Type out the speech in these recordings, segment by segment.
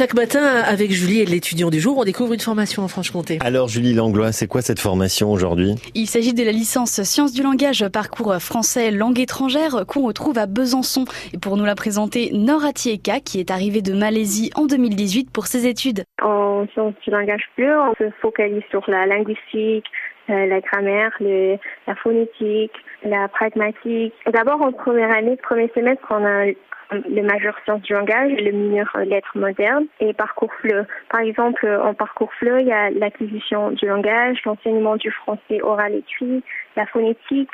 chaque matin, avec Julie et l'étudiant du jour, on découvre une formation en Franche-Comté. Alors Julie Langlois, c'est quoi cette formation aujourd'hui? Il s'agit de la licence Sciences du langage, parcours français langue étrangère qu'on retrouve à Besançon. Et pour nous la présenter, Nora Tieka, qui est arrivée de Malaisie en 2018 pour ses études. En sciences du langage pur, on se focalise sur la linguistique, euh, la grammaire, la phonétique, la pragmatique. D'abord, en première année, premier semestre, on a le majeur sciences du langage, le mineur lettres modernes et parcours FLE. Par exemple, en parcours FLE, il y a l'acquisition du langage, l'enseignement du français oral écrit, la phonétique,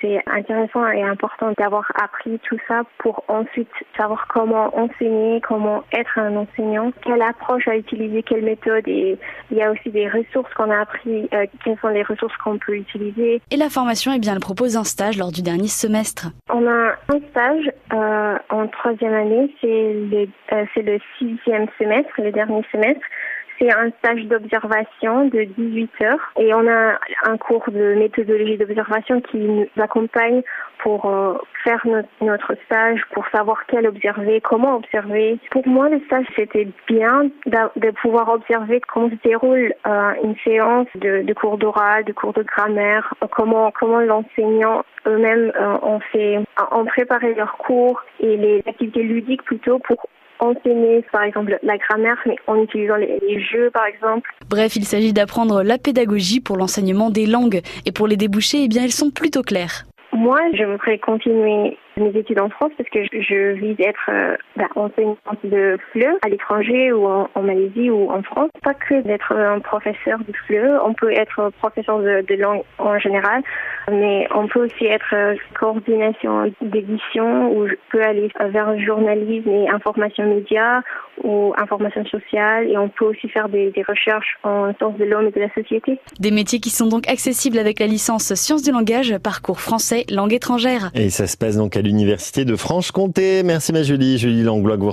c'est intéressant et important d'avoir appris tout ça pour ensuite savoir comment enseigner, comment être un enseignant, quelle approche à utiliser, quelle méthode. Et il y a aussi des ressources qu'on a appris, euh, quelles sont les ressources qu'on peut utiliser. Et la formation, eh bien, elle propose un stage lors du dernier semestre. On a un stage euh, en troisième année, c'est le, euh, c'est le sixième semestre, le dernier semestre. C'est un stage d'observation de 18 heures et on a un cours de méthodologie d'observation qui nous accompagne pour euh, faire notre, stage, pour savoir quel observer, comment observer. Pour moi, le stage, c'était bien de pouvoir observer comment se déroule euh, une séance de, cours d'oral, de cours de grammaire, comment, comment l'enseignant eux-mêmes euh, ont fait, ont préparé leurs cours et les activités ludiques plutôt pour enseigner par exemple la grammaire, mais en utilisant les, jeux par exemple. Bref, il s'agit d'apprendre la pédagogie pour l'enseignement des langues. Et pour les débouchés, eh bien, elles sont plutôt claires. Moi, je voudrais continuer mes études en France parce que je, vise être euh, bah, enseignante de FLE à l'étranger ou en, Malaisie ou en France. Pas que d'être un professeur de FLE, on peut être professeur de, de, langue en général, mais on peut aussi être euh, coordination d'édition ou je peux aller vers le journalisme et information média ou information sociale et on peut aussi faire des, des recherches en sciences de l'homme et de la société. Des métiers qui sont donc accessibles avec la licence Sciences du langage, parcours français, langue étrangère. Et ça se passe donc à l'Université de Franche-Comté. Merci ma Julie, Julie Langlois, que vous